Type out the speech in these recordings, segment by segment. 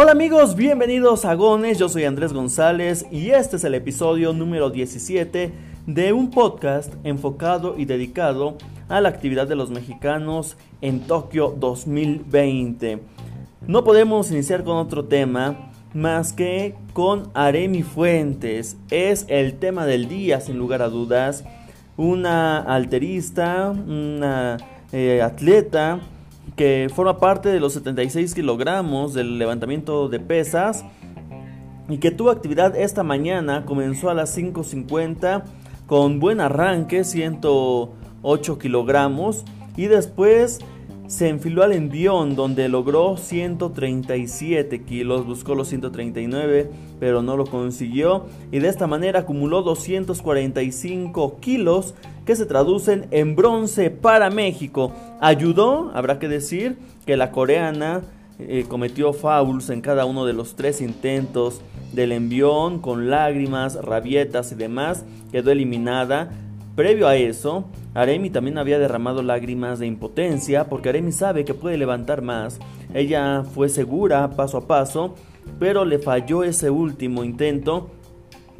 Hola amigos, bienvenidos a Gones, yo soy Andrés González y este es el episodio número 17 de un podcast enfocado y dedicado a la actividad de los mexicanos en Tokio 2020. No podemos iniciar con otro tema más que con Aremi Fuentes. Es el tema del día, sin lugar a dudas. Una alterista, una eh, atleta que forma parte de los 76 kilogramos del levantamiento de pesas y que tuvo actividad esta mañana, comenzó a las 5.50 con buen arranque, 108 kilogramos, y después se enfiló al envión donde logró 137 kilos, buscó los 139 pero no lo consiguió y de esta manera acumuló 245 kilos que se traducen en bronce para México. Ayudó, habrá que decir, que la coreana eh, cometió fouls en cada uno de los tres intentos del envión con lágrimas, rabietas y demás, quedó eliminada. Previo a eso, Aremi también había derramado lágrimas de impotencia porque Aremi sabe que puede levantar más. Ella fue segura paso a paso, pero le falló ese último intento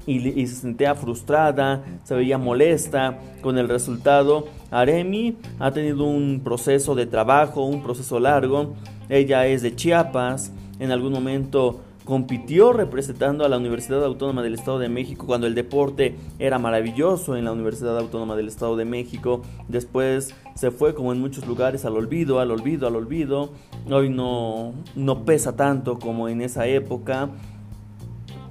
y, se sentía frustrada, se veía molesta con el resultado. Aremi ha tenido un proceso de trabajo, un proceso largo. Ella es de Chiapas, en algún momento compitió representando a la Universidad Autónoma del Estado de México cuando el deporte era maravilloso en la Universidad Autónoma del Estado de México. Después se fue como en muchos lugares al olvido, al olvido, al olvido. Hoy no, no pesa tanto como en esa época.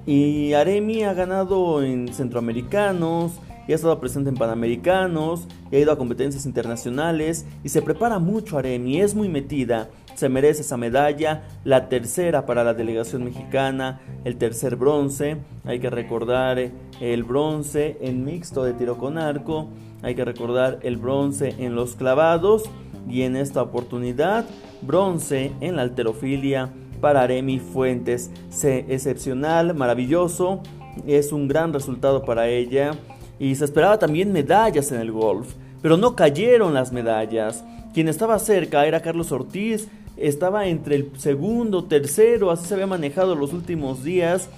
Y Aremi ha ganado en centroamericanos, y ha estado presente en panamericanos, y ha ido a competencias internacionales y se prepara mucho Aremi, es muy metida, se merece esa medalla, la tercera para la delegación mexicana, el tercer bronce, hay que recordar el bronce en mixto de tiro con arco, hay que recordar el bronce en los clavados y en esta oportunidad bronce en la alterofilia para Aremi Fuentes. excepcional, maravilloso, es un gran resultado para ella. Y se esperaba también medallas en el golf, pero no cayeron las medallas. Quien estaba cerca era Carlos Ortiz, estaba entre el segundo, tercero, así se había manejado los últimos días.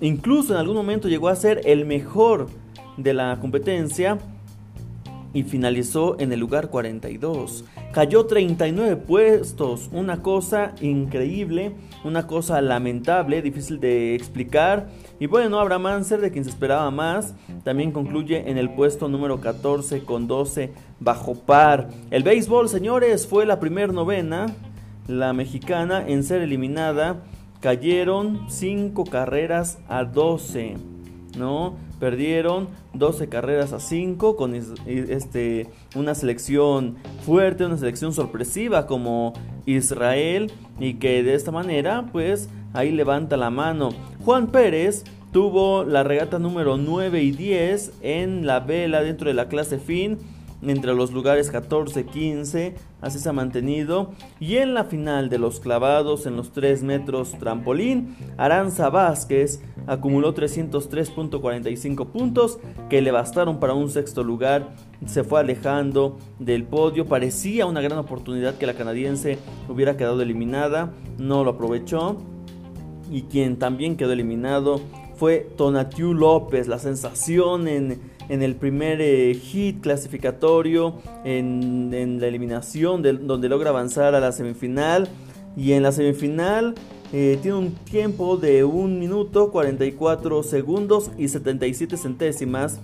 Incluso en algún momento llegó a ser el mejor de la competencia y finalizó en el lugar 42. Cayó 39 puestos, una cosa increíble, una cosa lamentable, difícil de explicar. Y bueno, Abraham Manser, de quien se esperaba más, también concluye en el puesto número 14 con 12 bajo par. El béisbol, señores, fue la primer novena, la mexicana en ser eliminada. Cayeron 5 carreras a 12, ¿no? Perdieron 12 carreras a 5 con este, una selección fuerte, una selección sorpresiva como Israel y que de esta manera pues ahí levanta la mano. Juan Pérez tuvo la regata número 9 y 10 en la vela dentro de la clase fin entre los lugares 14, 15, así se ha mantenido. Y en la final de los clavados en los 3 metros trampolín, Aranza Vázquez acumuló 303.45 puntos que le bastaron para un sexto lugar. Se fue alejando del podio. Parecía una gran oportunidad que la canadiense hubiera quedado eliminada. No lo aprovechó. Y quien también quedó eliminado fue Tonatiu López. La sensación en en el primer eh, hit clasificatorio, en, la eliminación, donde logra avanzar a la semifinal. Y en la semifinal eh, tiene un tiempo de 1 minuto 44 segundos y 77 centésimas.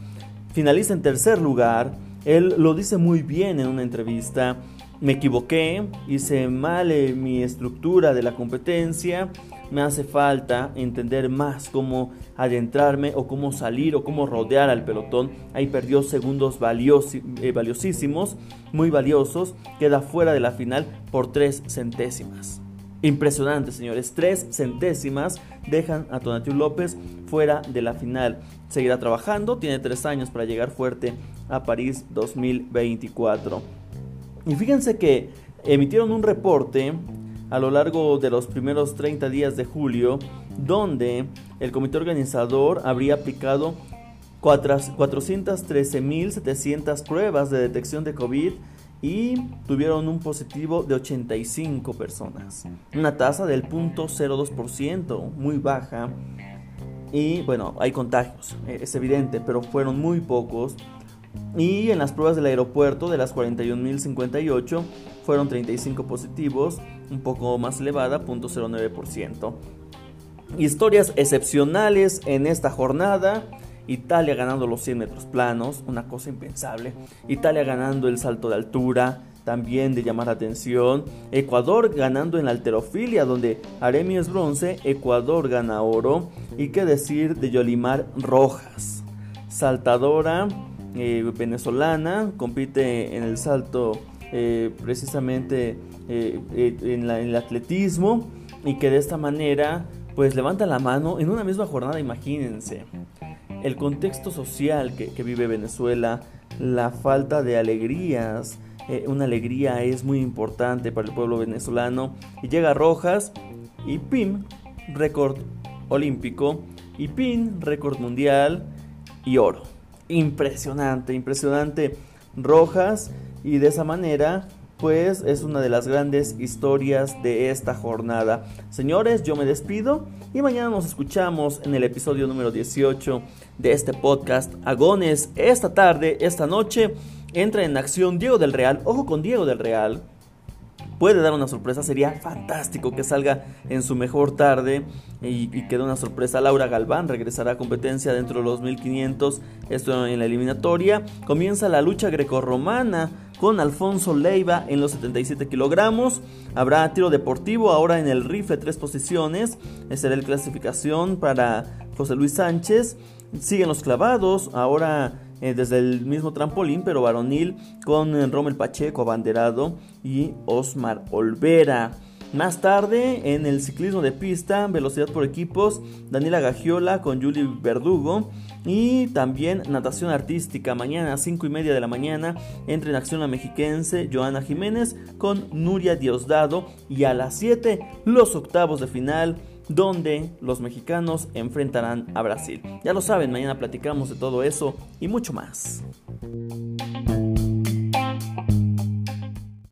Finaliza en tercer lugar. Él lo dice muy bien en una entrevista. Me equivoqué, hice mal eh, mi estructura de la competencia me hace falta entender más cómo adentrarme o cómo salir o cómo rodear al pelotón. Ahí perdió segundos eh, valiosísimos, muy valiosos. Queda fuera de la final por tres centésimas. Impresionante, señores. Tres centésimas dejan a Tonatiu López fuera de la final. Seguirá trabajando, tiene tres años para llegar fuerte a París 2024. Y fíjense que emitieron un reporte a lo largo de los primeros 30 días de julio, donde el comité organizador habría aplicado 413.700 pruebas de detección de COVID y tuvieron un positivo de 85 personas. Una tasa del 0.02%, muy baja. Y bueno, hay contagios, eh, es evidente, pero fueron muy pocos. Y en las pruebas del aeropuerto, de las 41.058, fueron 35 positivos, un poco más elevada, 0.09%. Historias excepcionales en esta jornada. Italia ganando los 100 metros planos, una cosa impensable. Italia ganando el salto de altura, también de llamar la atención. Ecuador ganando en la alterofilia, donde Aremi es bronce, Ecuador gana oro. Y qué decir de Yolimar Rojas, saltadora eh, venezolana, compite en el salto eh, precisamente eh, en, en el atletismo y que de esta manera pues levanta la mano en una misma jornada, imagínense el contexto social que, vive Venezuela, la falta de alegrías, eh, una alegría es muy importante para el pueblo venezolano. Y llega Rojas y PIM, récord olímpico, y PIN, récord mundial y oro. Impresionante, impresionante Rojas y de esa manera pues es una de las grandes historias de esta jornada. Señores, yo me despido y mañana nos escuchamos en el episodio número 18 de este podcast Agones. Esta tarde, esta noche, entra en acción Diego del Real. Ojo con Diego del Real puede dar una sorpresa. Sería fantástico que salga en su mejor tarde y, dé una sorpresa. Laura Galván regresará a competencia dentro de los 1500. Esto en la eliminatoria. Comienza la lucha grecorromana con Alfonso Leiva en los 77 kilogramos. Habrá tiro deportivo ahora en el rifle tres posiciones. Será el clasificación para José Luis Sánchez. Siguen los clavados. Ahora eh, desde el mismo trampolín, pero varonil, con eh, Rommel Pacheco abanderado y Osmar Olvera. Más tarde, en el ciclismo de pista, velocidad por equipos, Daniela Gagiola con Julie Verdugo. Y también natación artística, mañana a 5 y media de la mañana, entra en acción la mexiquense Joana Jiménez con Nuria Diosdado. Y a las 7, los octavos de final donde los mexicanos enfrentarán a Brasil. Ya lo saben, mañana platicamos de todo eso y mucho más.